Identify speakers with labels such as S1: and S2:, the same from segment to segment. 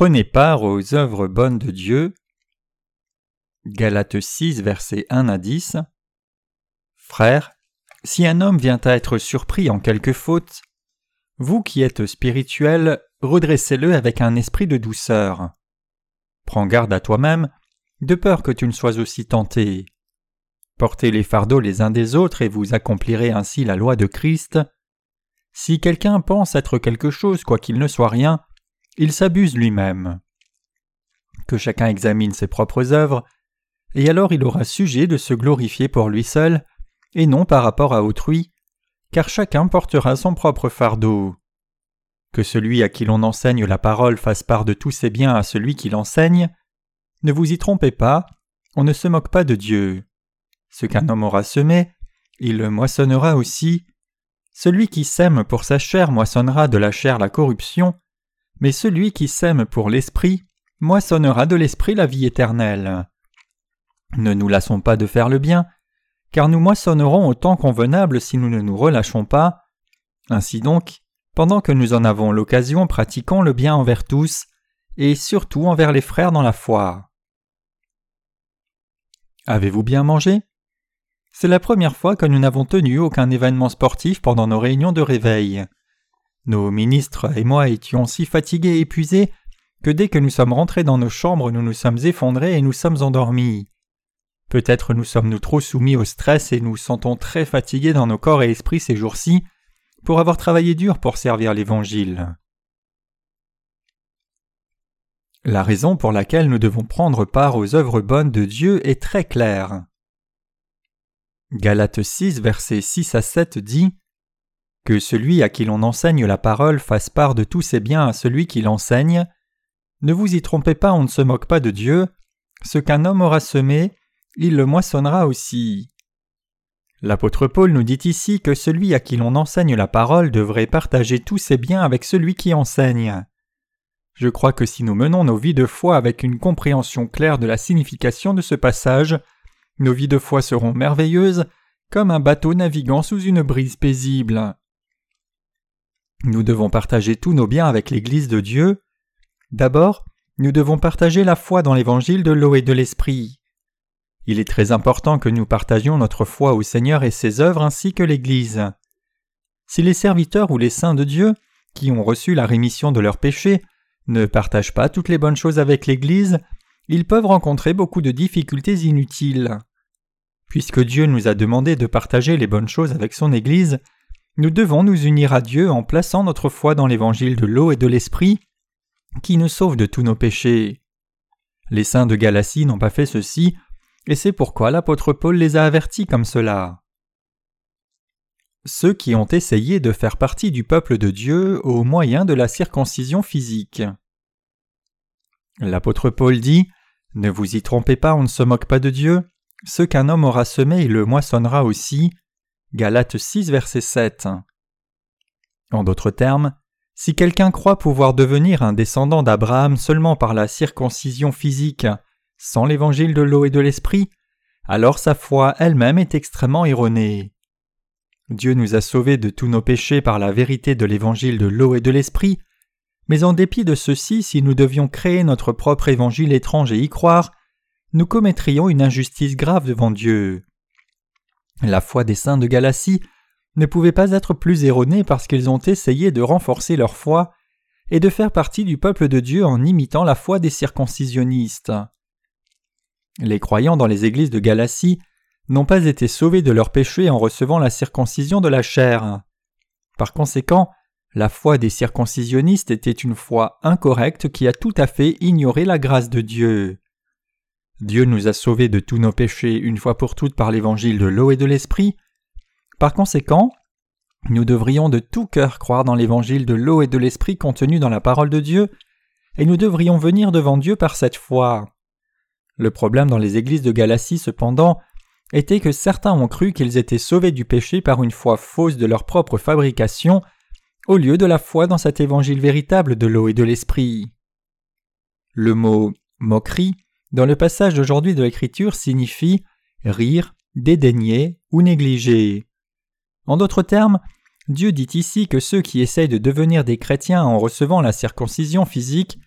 S1: Prenez part aux œuvres bonnes de Dieu. Galates 6, versets 1 à 10. Frères, si un homme vient à être surpris en quelque faute, vous qui êtes spirituels, redressez-le avec un esprit de douceur. Prends garde à toi-même, de peur que tu ne sois aussi tenté. Portez les fardeaux les uns des autres et vous accomplirez ainsi la loi de Christ. Si quelqu'un pense être quelque chose, quoiqu'il ne soit rien, il s'abuse lui-même. Que chacun examine ses propres œuvres, et alors il aura sujet de se glorifier pour lui seul, et non par rapport à autrui, car chacun portera son propre fardeau. Que celui à qui l'on enseigne la parole fasse part de tous ses biens à celui qui l'enseigne. Ne vous y trompez pas, on ne se moque pas de Dieu. Ce qu'un homme aura semé, il le moissonnera aussi. Celui qui sème pour sa chair moissonnera de la chair la corruption, mais celui qui sème pour l'esprit moissonnera de l'esprit la vie éternelle. Ne nous lassons pas de faire le bien, car nous moissonnerons au temps convenable si nous ne nous relâchons pas. Ainsi donc, pendant que nous en avons l'occasion, pratiquons le bien envers tous, et surtout envers les frères dans la foi. Avez-vous bien mangé? C'est la première fois que nous n'avons tenu aucun événement sportif pendant nos réunions de réveil. Nos ministres et moi étions si fatigués et épuisés que dès que nous sommes rentrés dans nos chambres nous nous sommes effondrés et nous sommes endormis. Peut-être nous sommes-nous trop soumis au stress et nous sentons très fatigués dans nos corps et esprits ces jours-ci pour avoir travaillé dur pour servir l'Évangile. La raison pour laquelle nous devons prendre part aux œuvres bonnes de Dieu est très claire. Galates 6, versets 6 à 7 dit Que celui à qui l'on enseigne la parole fasse part de tous ses biens à celui qui l'enseigne. Ne vous y trompez pas, on ne se moque pas de Dieu. Ce qu'un homme aura semé, il le moissonnera aussi. L'apôtre Paul nous dit ici que celui à qui l'on enseigne la parole devrait partager tous ses biens avec celui qui enseigne. Je crois que si nous menons nos vies de foi avec une compréhension claire de la signification de ce passage, nos vies de foi seront merveilleuses, comme un bateau naviguant sous une brise paisible. Nous devons partager tous nos biens avec l'Église de Dieu. D'abord, nous devons partager la foi dans l'évangile de l'eau et de l'esprit. Il est très important que nous partagions notre foi au Seigneur et ses œuvres ainsi que l'Église. Si les serviteurs ou les saints de Dieu, qui ont reçu la rémission de leurs péchés, ne partagent pas toutes les bonnes choses avec l'Église, ils peuvent rencontrer beaucoup de difficultés inutiles. Puisque Dieu nous a demandé de partager les bonnes choses avec son Église, nous devons nous unir à Dieu en plaçant notre foi dans l'évangile de l'eau et de l'esprit, qui nous sauve de tous nos péchés. Les saints de Galatie n'ont pas fait ceci et c'est pourquoi l'apôtre Paul les a avertis comme cela. Ceux qui ont essayé de faire partie du peuple de Dieu au moyen de la circoncision physique. L'apôtre Paul dit Ne vous y trompez pas, on ne se moque pas de Dieu. Ce qu'un homme aura semé, il le moissonnera aussi. Galates 6, verset 7. En d'autres termes, si quelqu'un croit pouvoir devenir un descendant d'Abraham seulement par la circoncision physique sans l'évangile de l'eau et de l'esprit, alors sa foi elle-même est extrêmement erronée. Dieu nous a sauvés de tous nos péchés par la vérité de l'évangile de l'eau et de l'esprit, mais en dépit de ceci, si nous devions créer notre propre évangile étrange et y croire, nous commettrions une injustice grave devant Dieu. La foi des saints de Galatie ne pouvait pas être plus erronée parce qu'ils ont essayé de renforcer leur foi et de faire partie du peuple de Dieu en imitant la foi des circoncisionnistes. Les croyants dans les églises de Galatie n'ont pas été sauvés de leurs péchés en recevant la circoncision de la chair. Par conséquent, la foi des circoncisionnistes était une foi incorrecte qui a tout à fait ignoré la grâce de Dieu. Dieu nous a sauvés de tous nos péchés une fois pour toutes par l'évangile de l'eau et de l'esprit. Par conséquent, nous devrions de tout cœur croire dans l'évangile de l'eau et de l'esprit contenu dans la parole de Dieu, et nous devrions venir devant Dieu par cette foi. Le problème dans les églises de Galatie, cependant, était que certains ont cru qu'ils étaient sauvés du péché par une foi fausse de leur propre fabrication, au lieu de la foi dans cet évangile véritable de l'eau et de l'esprit. Le mot moquerie dans le passage d'aujourd'hui de l'Écriture signifie rire, dédaigner ou négliger. En d'autres termes, Dieu dit ici que ceux qui essayent de devenir des chrétiens en recevant la circoncision physique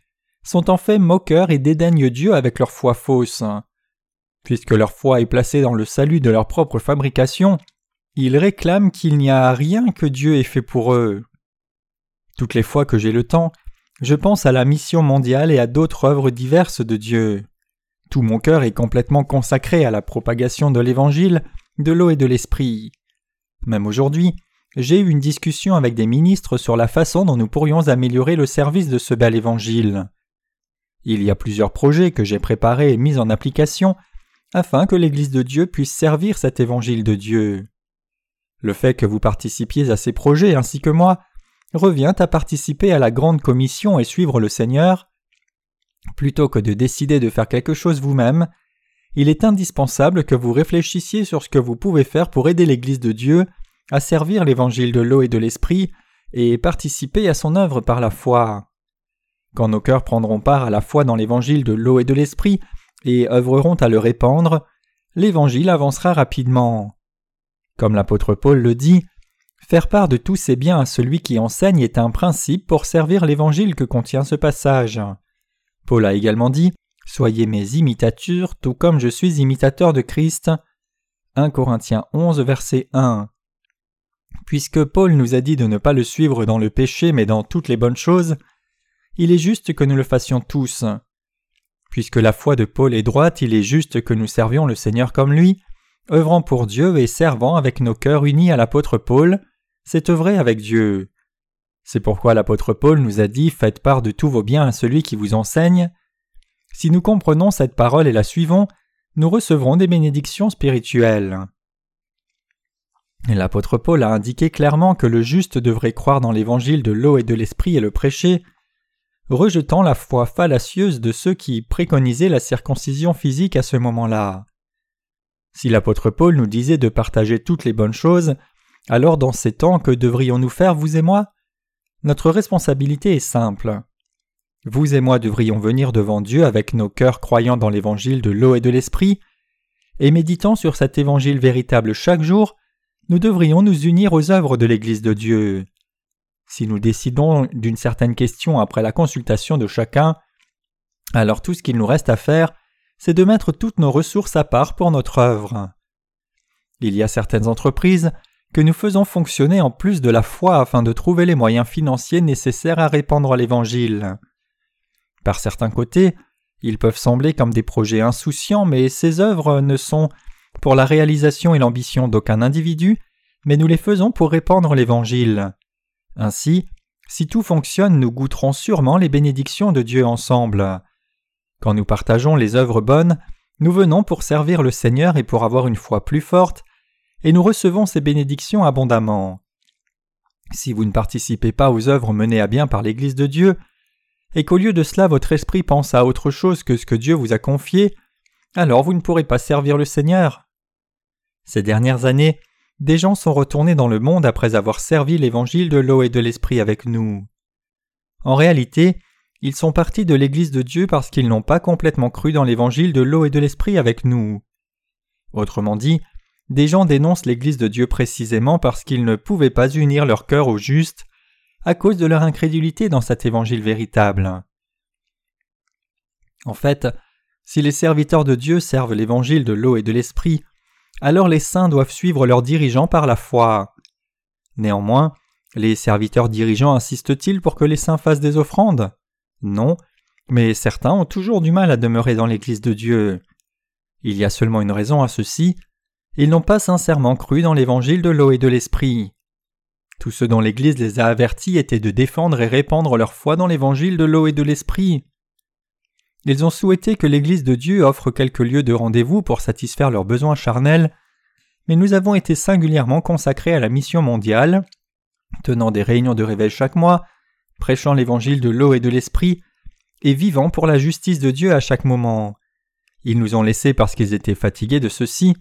S1: sont en fait moqueurs et dédaignent Dieu avec leur foi fausse. Puisque leur foi est placée dans le salut de leur propre fabrication, ils réclament qu'il n'y a rien que Dieu ait fait pour eux. Toutes les fois que j'ai le temps, je pense à la mission mondiale et à d'autres œuvres diverses de Dieu. Tout mon cœur est complètement consacré à la propagation de l'Évangile, de l'eau et de l'Esprit. Même aujourd'hui, j'ai eu une discussion avec des ministres sur la façon dont nous pourrions améliorer le service de ce bel Évangile. Il y a plusieurs projets que j'ai préparés et mis en application afin que l'Église de Dieu puisse servir cet Évangile de Dieu. Le fait que vous participiez à ces projets ainsi que moi revient à participer à la grande commission et suivre le Seigneur. Plutôt que de décider de faire quelque chose vous-même, il est indispensable que vous réfléchissiez sur ce que vous pouvez faire pour aider l'Église de Dieu à servir l'Évangile de l'eau et de l'Esprit et participer à son œuvre par la foi. Quand nos cœurs prendront part à la foi dans l'Évangile de l'eau et de l'Esprit et œuvreront à le répandre, l'Évangile avancera rapidement. Comme l'apôtre Paul le dit, Faire part de tous ses biens à celui qui enseigne est un principe pour servir l'évangile que contient ce passage. Paul a également dit Soyez mes imitatures, tout comme je suis imitateur de Christ. 1 Corinthiens 11, verset 1. Puisque Paul nous a dit de ne pas le suivre dans le péché mais dans toutes les bonnes choses, il est juste que nous le fassions tous. Puisque la foi de Paul est droite, il est juste que nous servions le Seigneur comme lui, œuvrant pour Dieu et servant avec nos cœurs unis à l'apôtre Paul, c'est œuvrer avec Dieu. C'est pourquoi l'apôtre Paul nous a dit Faites part de tous vos biens à celui qui vous enseigne. Si nous comprenons cette parole et la suivons, nous recevrons des bénédictions spirituelles. L'apôtre Paul a indiqué clairement que le juste devrait croire dans l'évangile de l'eau et de l'esprit et le prêcher, rejetant la foi fallacieuse de ceux qui préconisaient la circoncision physique à ce moment-là. Si l'apôtre Paul nous disait de partager toutes les bonnes choses, alors dans ces temps, que devrions-nous faire, vous et moi? Notre responsabilité est simple. Vous et moi devrions venir devant Dieu avec nos cœurs croyant dans l'évangile de l'eau et de l'esprit, et méditant sur cet évangile véritable chaque jour, nous devrions nous unir aux œuvres de l'Église de Dieu. Si nous décidons d'une certaine question après la consultation de chacun, alors tout ce qu'il nous reste à faire, c'est de mettre toutes nos ressources à part pour notre œuvre. Il y a certaines entreprises que nous faisons fonctionner en plus de la foi afin de trouver les moyens financiers nécessaires à répandre l'Évangile. Par certains côtés, ils peuvent sembler comme des projets insouciants, mais ces œuvres ne sont pour la réalisation et l'ambition d'aucun individu, mais nous les faisons pour répandre l'Évangile. Ainsi, si tout fonctionne, nous goûterons sûrement les bénédictions de Dieu ensemble. Quand nous partageons les œuvres bonnes, nous venons pour servir le Seigneur et pour avoir une foi plus forte, et nous recevons ces bénédictions abondamment. Si vous ne participez pas aux œuvres menées à bien par l'Église de Dieu, et qu'au lieu de cela votre esprit pense à autre chose que ce que Dieu vous a confié, alors vous ne pourrez pas servir le Seigneur. Ces dernières années, des gens sont retournés dans le monde après avoir servi l'évangile de l'eau et de l'esprit avec nous. En réalité, ils sont partis de l'Église de Dieu parce qu'ils n'ont pas complètement cru dans l'évangile de l'eau et de l'esprit avec nous. Autrement dit, des gens dénoncent l'Église de Dieu précisément parce qu'ils ne pouvaient pas unir leur cœur au juste à cause de leur incrédulité dans cet évangile véritable. En fait, si les serviteurs de Dieu servent l'évangile de l'eau et de l'esprit, alors les saints doivent suivre leurs dirigeants par la foi. Néanmoins, les serviteurs dirigeants insistent-ils pour que les saints fassent des offrandes? Non, mais certains ont toujours du mal à demeurer dans l'Église de Dieu. Il y a seulement une raison à ceci, ils n'ont pas sincèrement cru dans l'évangile de l'eau et de l'esprit. Tout ce dont l'Église les a avertis était de défendre et répandre leur foi dans l'évangile de l'eau et de l'esprit. Ils ont souhaité que l'Église de Dieu offre quelques lieux de rendez-vous pour satisfaire leurs besoins charnels, mais nous avons été singulièrement consacrés à la mission mondiale, tenant des réunions de réveil chaque mois, prêchant l'évangile de l'eau et de l'esprit, et vivant pour la justice de Dieu à chaque moment. Ils nous ont laissés parce qu'ils étaient fatigués de ceci,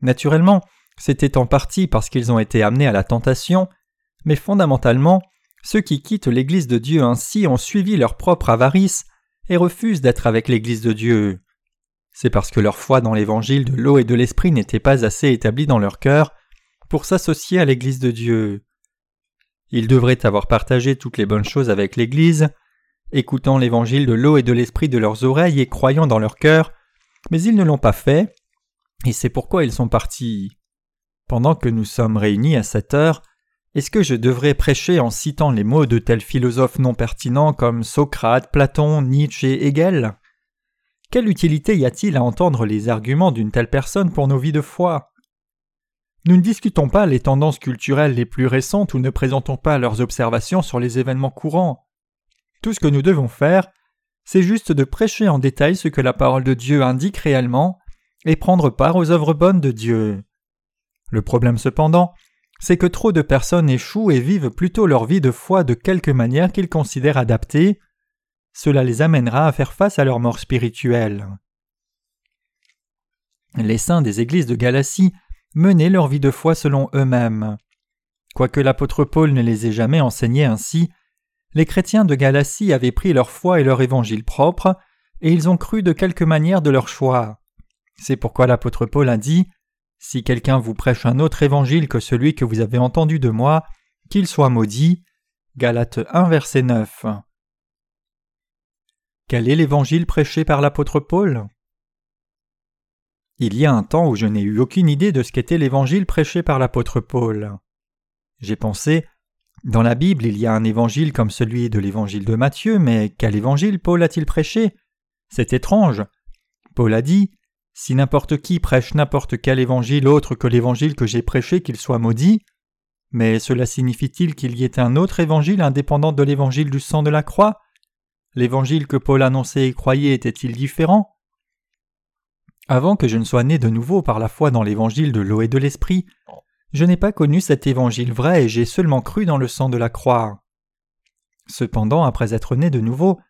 S1: Naturellement, c'était en partie parce qu'ils ont été amenés à la tentation, mais fondamentalement, ceux qui quittent l'Église de Dieu ainsi ont suivi leur propre avarice et refusent d'être avec l'Église de Dieu. C'est parce que leur foi dans l'Évangile de l'eau et de l'Esprit n'était pas assez établie dans leur cœur pour s'associer à l'Église de Dieu. Ils devraient avoir partagé toutes les bonnes choses avec l'Église, écoutant l'évangile de l'eau et de l'esprit de leurs oreilles et croyant dans leur cœur, mais ils ne l'ont pas fait, et c'est pourquoi ils sont partis. Pendant que nous sommes réunis à cette heure, est-ce que je devrais prêcher en citant les mots de tels philosophes non pertinents comme Socrate, Platon, Nietzsche et Hegel? Quelle utilité y a-t-il à entendre les arguments d'une telle personne pour nos vies de foi? Nous ne discutons pas les tendances culturelles les plus récentes ou ne présentons pas leurs observations sur les événements courants. Tout ce que nous devons faire, c'est juste de prêcher en détail ce que la parole de Dieu indique réellement et prendre part aux œuvres bonnes de Dieu. Le problème cependant, c'est que trop de personnes échouent et vivent plutôt leur vie de foi de quelque manière qu'ils considèrent adaptée. Cela les amènera à faire face à leur mort spirituelle. Les saints des églises de Galatie menaient leur vie de foi selon eux-mêmes. Quoique l'apôtre Paul ne les ait jamais enseignés ainsi, les chrétiens de Galatie avaient pris leur foi et leur évangile propre, et ils ont cru de quelque manière de leur choix. C'est pourquoi l'apôtre Paul a dit si quelqu'un vous prêche un autre évangile que celui que vous avez entendu de moi, qu'il soit maudit. Galates 1 verset 9. Quel est l'évangile prêché par l'apôtre Paul? Il y a un temps où je n'ai eu aucune idée de ce qu'était l'évangile prêché par l'apôtre Paul. J'ai pensé, dans la Bible il y a un évangile comme celui de l'évangile de Matthieu, mais quel évangile Paul a-t-il prêché? C'est étrange. Paul a dit si n'importe qui prêche n'importe quel évangile autre que l'évangile que j'ai prêché, qu'il soit maudit. Mais cela signifie-t-il qu'il y ait un autre évangile indépendant de l'évangile du sang de la croix? L'évangile que Paul annonçait et croyait était-il différent? Avant que je ne sois né de nouveau par la foi dans l'évangile de l'eau et de l'esprit, je n'ai pas connu cet évangile vrai et j'ai seulement cru dans le sang de la croix. Cependant, après être né de nouveau,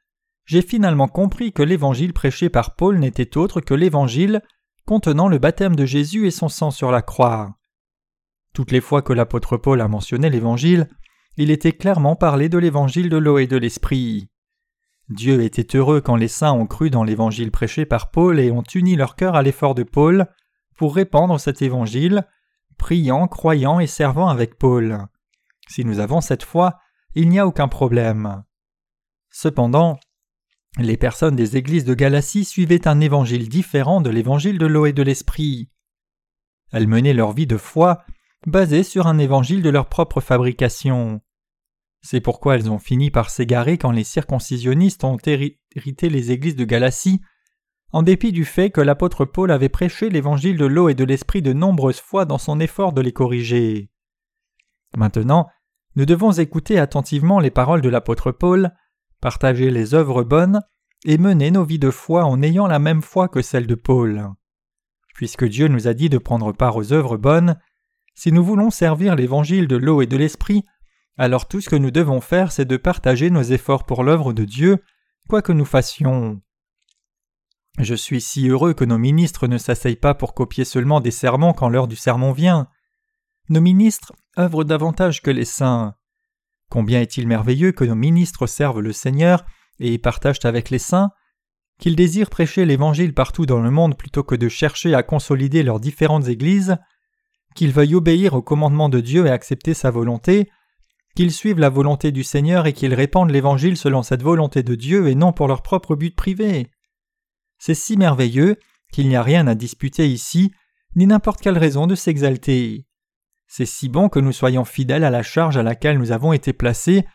S1: j'ai finalement compris que l'évangile prêché par Paul n'était autre que l'évangile contenant le baptême de Jésus et son sang sur la croix. Toutes les fois que l'apôtre Paul a mentionné l'évangile, il était clairement parlé de l'évangile de l'eau et de l'esprit. Dieu était heureux quand les saints ont cru dans l'évangile prêché par Paul et ont uni leur cœur à l'effort de Paul pour répandre cet évangile, priant, croyant et servant avec Paul. Si nous avons cette foi, il n'y a aucun problème. Cependant, les personnes des églises de Galatie suivaient un évangile différent de l'évangile de l'eau et de l'esprit. Elles menaient leur vie de foi basée sur un évangile de leur propre fabrication. C'est pourquoi elles ont fini par s'égarer quand les circoncisionnistes ont hérité les églises de Galatie, en dépit du fait que l'apôtre Paul avait prêché l'évangile de l'eau et de l'esprit de nombreuses fois dans son effort de les corriger. Maintenant, nous devons écouter attentivement les paroles de l'apôtre Paul partager les œuvres bonnes et mener nos vies de foi en ayant la même foi que celle de Paul. Puisque Dieu nous a dit de prendre part aux œuvres bonnes, si nous voulons servir l'évangile de l'eau et de l'esprit, alors tout ce que nous devons faire c'est de partager nos efforts pour l'œuvre de Dieu, quoi que nous fassions. Je suis si heureux que nos ministres ne s'asseyent pas pour copier seulement des sermons quand l'heure du sermon vient. Nos ministres œuvrent davantage que les saints. Combien est-il merveilleux que nos ministres servent le Seigneur et partagent avec les saints, qu'ils désirent prêcher l'Évangile partout dans le monde plutôt que de chercher à consolider leurs différentes églises, qu'ils veuillent obéir au commandement de Dieu et accepter sa volonté, qu'ils suivent la volonté du Seigneur et qu'ils répandent l'Évangile selon cette volonté de Dieu et non pour leur propre but privé. C'est si merveilleux qu'il n'y a rien à disputer ici, ni n'importe quelle raison de s'exalter. C'est si bon que nous soyons fidèles à la charge à laquelle nous avons été placés,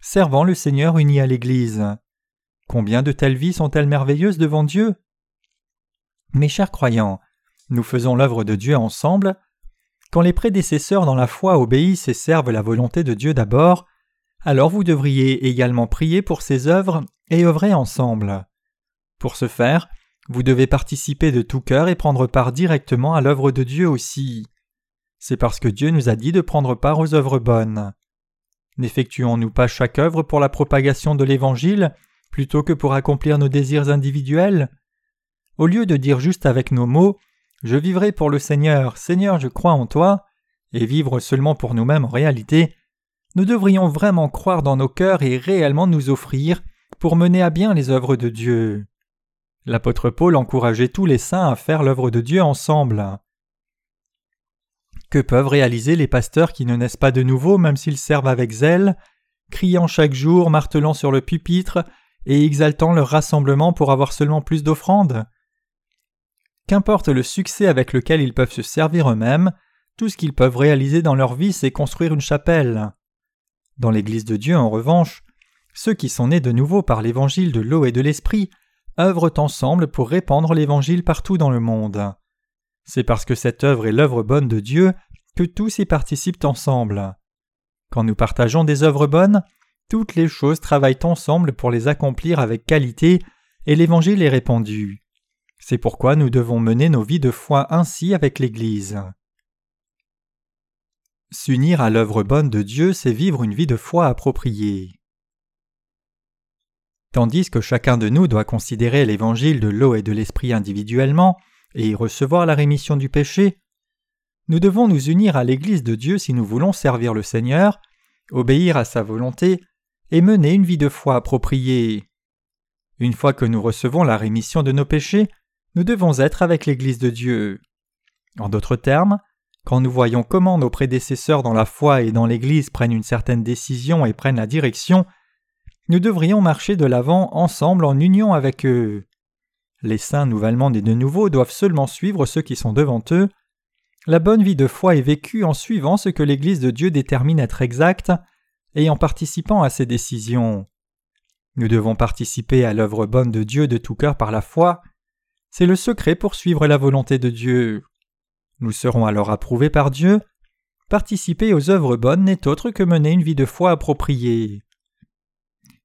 S1: servant le Seigneur uni à l'Église. Combien de telles vies sont-elles merveilleuses devant Dieu? Mes chers croyants, nous faisons l'œuvre de Dieu ensemble. Quand les prédécesseurs dans la foi obéissent et servent la volonté de Dieu d'abord, alors vous devriez également prier pour ces œuvres et œuvrer ensemble. Pour ce faire, vous devez participer de tout cœur et prendre part directement à l'œuvre de Dieu aussi c'est parce que Dieu nous a dit de prendre part aux œuvres bonnes. N'effectuons-nous pas chaque œuvre pour la propagation de l'Évangile plutôt que pour accomplir nos désirs individuels? Au lieu de dire juste avec nos mots Je vivrai pour le Seigneur, Seigneur, je crois en toi, et vivre seulement pour nous-mêmes en réalité, nous devrions vraiment croire dans nos cœurs et réellement nous offrir pour mener à bien les œuvres de Dieu. L'apôtre Paul encourageait tous les saints à faire l'œuvre de Dieu ensemble. Que peuvent réaliser les pasteurs qui ne naissent pas de nouveau même s'ils servent avec zèle, criant chaque jour, martelant sur le pupitre, et exaltant leur rassemblement pour avoir seulement plus d'offrandes? Qu'importe le succès avec lequel ils peuvent se servir eux-mêmes, tout ce qu'ils peuvent réaliser dans leur vie, c'est construire une chapelle. Dans l'Église de Dieu, en revanche, ceux qui sont nés de nouveau par l'évangile de l'eau et de l'esprit œuvrent ensemble pour répandre l'évangile partout dans le monde. C'est parce que cette œuvre est l'œuvre bonne de Dieu que tous y participent ensemble. Quand nous partageons des œuvres bonnes, toutes les choses travaillent ensemble pour les accomplir avec qualité et l'évangile est répandu. C'est pourquoi nous devons mener nos vies de foi ainsi avec l'Église. S'unir à l'œuvre bonne de Dieu, c'est vivre une vie de foi appropriée. Tandis que chacun de nous doit considérer l'évangile de l'eau et de l'esprit individuellement et y recevoir la rémission du péché, nous devons nous unir à l'Église de Dieu si nous voulons servir le Seigneur, obéir à sa volonté et mener une vie de foi appropriée. Une fois que nous recevons la rémission de nos péchés, nous devons être avec l'Église de Dieu. En d'autres termes, quand nous voyons comment nos prédécesseurs dans la foi et dans l'Église prennent une certaine décision et prennent la direction, nous devrions marcher de l'avant ensemble en union avec eux. Les saints nouvellement nés de nouveau doivent seulement suivre ceux qui sont devant eux. La bonne vie de foi est vécue en suivant ce que l'Église de Dieu détermine être exact et en participant à ses décisions. Nous devons participer à l'œuvre bonne de Dieu de tout cœur par la foi. C'est le secret pour suivre la volonté de Dieu. Nous serons alors approuvés par Dieu. Participer aux œuvres bonnes n'est autre que mener une vie de foi appropriée.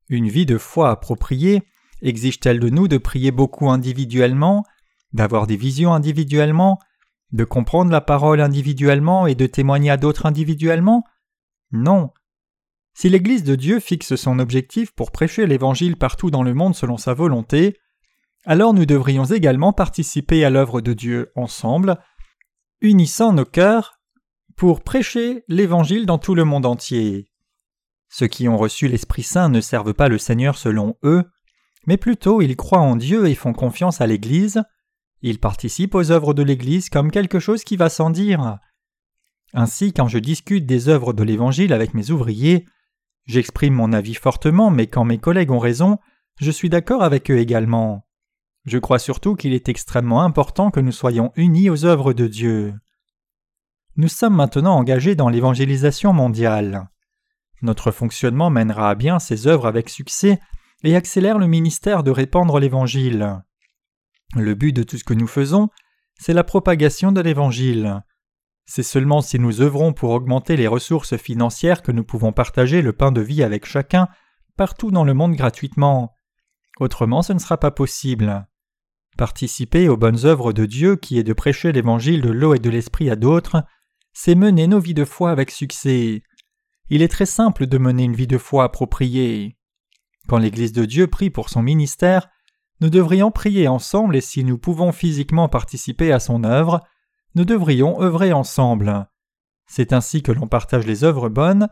S1: Une vie de foi appropriée exige-t-elle de nous de prier beaucoup individuellement, d'avoir des visions individuellement, de comprendre la parole individuellement et de témoigner à d'autres individuellement? Non. Si l'Église de Dieu fixe son objectif pour prêcher l'Évangile partout dans le monde selon sa volonté, alors nous devrions également participer à l'œuvre de Dieu ensemble, unissant nos cœurs pour prêcher l'Évangile dans tout le monde entier. Ceux qui ont reçu l'Esprit Saint ne servent pas le Seigneur selon eux, mais plutôt ils croient en Dieu et font confiance à l'Église. Ils participent aux œuvres de l'Église comme quelque chose qui va sans dire. Ainsi, quand je discute des œuvres de l'Évangile avec mes ouvriers, j'exprime mon avis fortement, mais quand mes collègues ont raison, je suis d'accord avec eux également. Je crois surtout qu'il est extrêmement important que nous soyons unis aux œuvres de Dieu. Nous sommes maintenant engagés dans l'évangélisation mondiale. Notre fonctionnement mènera à bien ces œuvres avec succès et accélère le ministère de répandre l'Évangile. Le but de tout ce que nous faisons, c'est la propagation de l'Évangile. C'est seulement si nous œuvrons pour augmenter les ressources financières que nous pouvons partager le pain de vie avec chacun partout dans le monde gratuitement. Autrement ce ne sera pas possible. Participer aux bonnes œuvres de Dieu qui est de prêcher l'Évangile de l'eau et de l'Esprit à d'autres, c'est mener nos vies de foi avec succès. Il est très simple de mener une vie de foi appropriée. Quand l'Église de Dieu prie pour son ministère, nous devrions prier ensemble et si nous pouvons physiquement participer à son œuvre, nous devrions œuvrer ensemble. C'est ainsi que l'on partage les œuvres bonnes.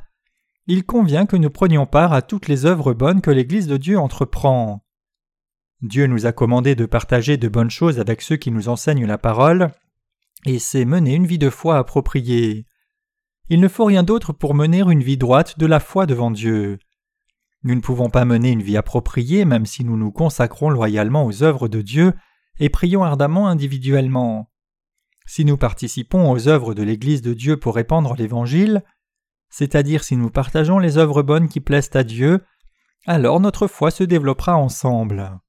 S1: Il convient que nous prenions part à toutes les œuvres bonnes que l'Église de Dieu entreprend. Dieu nous a commandé de partager de bonnes choses avec ceux qui nous enseignent la parole, et c'est mener une vie de foi appropriée. Il ne faut rien d'autre pour mener une vie droite de la foi devant Dieu. Nous ne pouvons pas mener une vie appropriée même si nous nous consacrons loyalement aux œuvres de Dieu et prions ardemment individuellement. Si nous participons aux œuvres de l'Église de Dieu pour répandre l'Évangile, c'est-à-dire si nous partageons les œuvres bonnes qui plaisent à Dieu, alors notre foi se développera ensemble.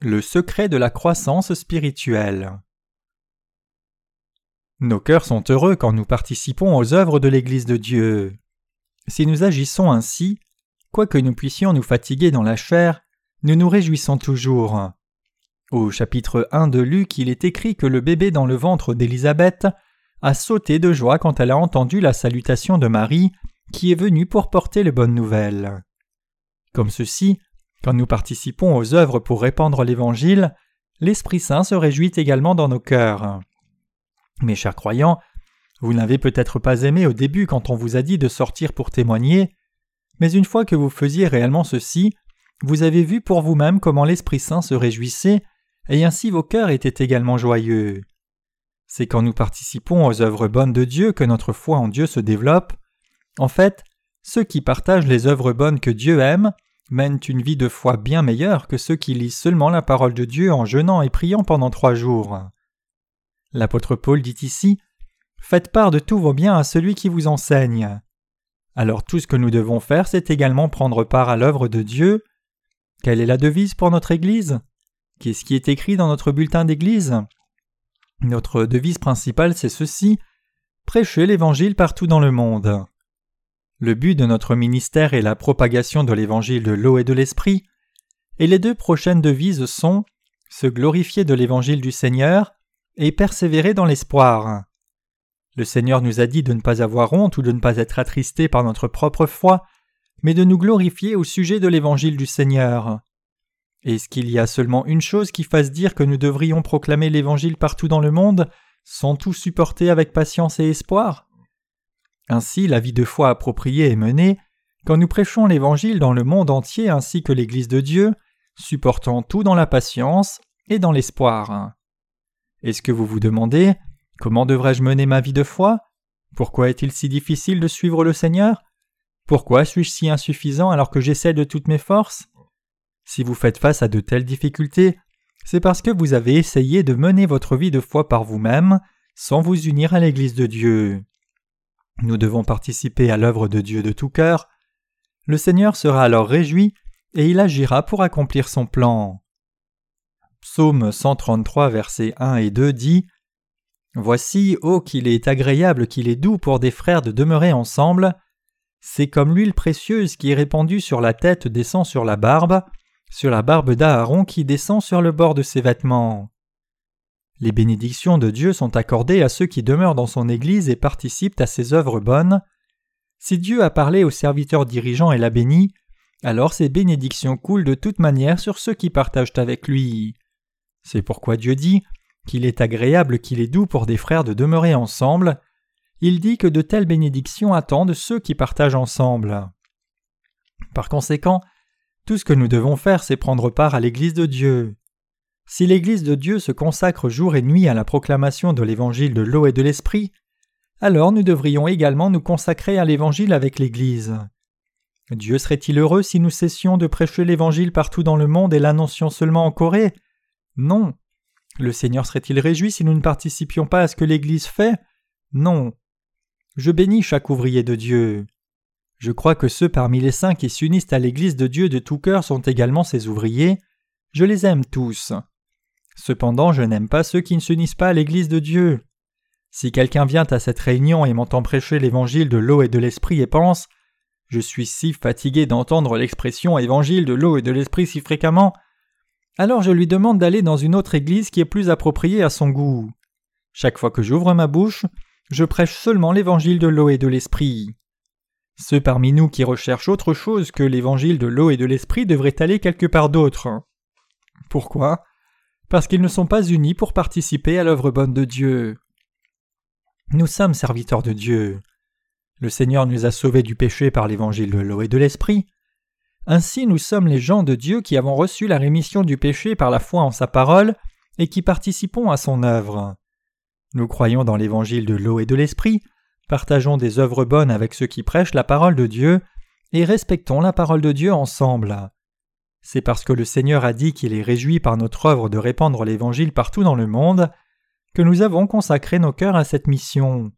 S1: Le secret de la croissance spirituelle. Nos cœurs sont heureux quand nous participons aux œuvres de l'Église de Dieu. Si nous agissons ainsi, quoique nous puissions nous fatiguer dans la chair, nous nous réjouissons toujours. Au chapitre 1 de Luc, il est écrit que le bébé dans le ventre d'Élisabeth a sauté de joie quand elle a entendu la salutation de Marie, qui est venue pour porter les bonnes nouvelles. Comme ceci, quand nous participons aux œuvres pour répandre l'Évangile, l'Esprit Saint se réjouit également dans nos cœurs. Mes chers croyants, vous n'avez peut-être pas aimé au début quand on vous a dit de sortir pour témoigner, mais une fois que vous faisiez réellement ceci, vous avez vu pour vous-même comment l'Esprit Saint se réjouissait, et ainsi vos cœurs étaient également joyeux. C'est quand nous participons aux œuvres bonnes de Dieu que notre foi en Dieu se développe. En fait, ceux qui partagent les œuvres bonnes que Dieu aime mènent une vie de foi bien meilleure que ceux qui lisent seulement la parole de Dieu en jeûnant et priant pendant trois jours. L'apôtre Paul dit ici Faites part de tous vos biens à celui qui vous enseigne. Alors tout ce que nous devons faire, c'est également prendre part à l'œuvre de Dieu. Quelle est la devise pour notre Église? Qu'est-ce qui est écrit dans notre bulletin d'Église? Notre devise principale, c'est ceci Prêcher l'Évangile partout dans le monde. Le but de notre ministère est la propagation de l'Évangile de l'eau et de l'Esprit, et les deux prochaines devises sont se glorifier de l'Évangile du Seigneur et persévérer dans l'espoir. Le Seigneur nous a dit de ne pas avoir honte ou de ne pas être attristé par notre propre foi, mais de nous glorifier au sujet de l'Évangile du Seigneur. Est-ce qu'il y a seulement une chose qui fasse dire que nous devrions proclamer l'Évangile partout dans le monde sans tout supporter avec patience et espoir? Ainsi, la vie de foi appropriée est menée quand nous prêchons l'Évangile dans le monde entier ainsi que l'Église de Dieu, supportant tout dans la patience et dans l'espoir. Est-ce que vous vous demandez comment devrais-je mener ma vie de foi? Pourquoi est-il si difficile de suivre le Seigneur? Pourquoi suis-je si insuffisant alors que j'essaie de toutes mes forces? Si vous faites face à de telles difficultés, c'est parce que vous avez essayé de mener votre vie de foi par vous-même, sans vous unir à l'Église de Dieu. Nous devons participer à l'œuvre de Dieu de tout cœur. Le Seigneur sera alors réjoui et il agira pour accomplir son plan. Psaume 133, versets 1 et 2 dit Voici, ô qu'il est agréable, qu'il est doux pour des frères de demeurer ensemble. C'est comme l'huile précieuse qui est répandue sur la tête descend sur la barbe, sur la barbe d'Aaron qui descend sur le bord de ses vêtements. Les bénédictions de Dieu sont accordées à ceux qui demeurent dans son Église et participent à ses œuvres bonnes. Si Dieu a parlé au serviteur dirigeant et l'a béni, alors ces bénédictions coulent de toute manière sur ceux qui partagent avec lui. C'est pourquoi Dieu dit qu'il est agréable, qu'il est doux pour des frères de demeurer ensemble. Il dit que de telles bénédictions attendent ceux qui partagent ensemble. Par conséquent, tout ce que nous devons faire, c'est prendre part à l'Église de Dieu. Si l'Église de Dieu se consacre jour et nuit à la proclamation de l'Évangile de l'eau et de l'Esprit, alors nous devrions également nous consacrer à l'Évangile avec l'Église. Dieu serait-il heureux si nous cessions de prêcher l'Évangile partout dans le monde et l'annoncions seulement en Corée? Non. Le Seigneur serait-il réjoui si nous ne participions pas à ce que l'Église fait? Non. Je bénis chaque ouvrier de Dieu. Je crois que ceux parmi les saints qui s'unissent à l'Église de Dieu de tout cœur sont également ses ouvriers. Je les aime tous. Cependant, je n'aime pas ceux qui ne s'unissent pas à l'Église de Dieu. Si quelqu'un vient à cette réunion et m'entend prêcher l'évangile de l'eau et de l'esprit et pense Je suis si fatigué d'entendre l'expression évangile de l'eau et de l'esprit si fréquemment, alors je lui demande d'aller dans une autre église qui est plus appropriée à son goût. Chaque fois que j'ouvre ma bouche, je prêche seulement l'évangile de l'eau et de l'esprit. Ceux parmi nous qui recherchent autre chose que l'évangile de l'eau et de l'esprit devraient aller quelque part d'autre. Pourquoi? Parce qu'ils ne sont pas unis pour participer à l'œuvre bonne de Dieu. Nous sommes serviteurs de Dieu. Le Seigneur nous a sauvés du péché par l'évangile de l'eau et de l'esprit. Ainsi nous sommes les gens de Dieu qui avons reçu la rémission du péché par la foi en sa parole et qui participons à son œuvre. Nous croyons dans l'évangile de l'eau et de l'esprit, partageons des œuvres bonnes avec ceux qui prêchent la parole de Dieu, et respectons la parole de Dieu ensemble. C'est parce que le Seigneur a dit qu'il est réjoui par notre œuvre de répandre l'Évangile partout dans le monde que nous avons consacré nos cœurs à cette mission.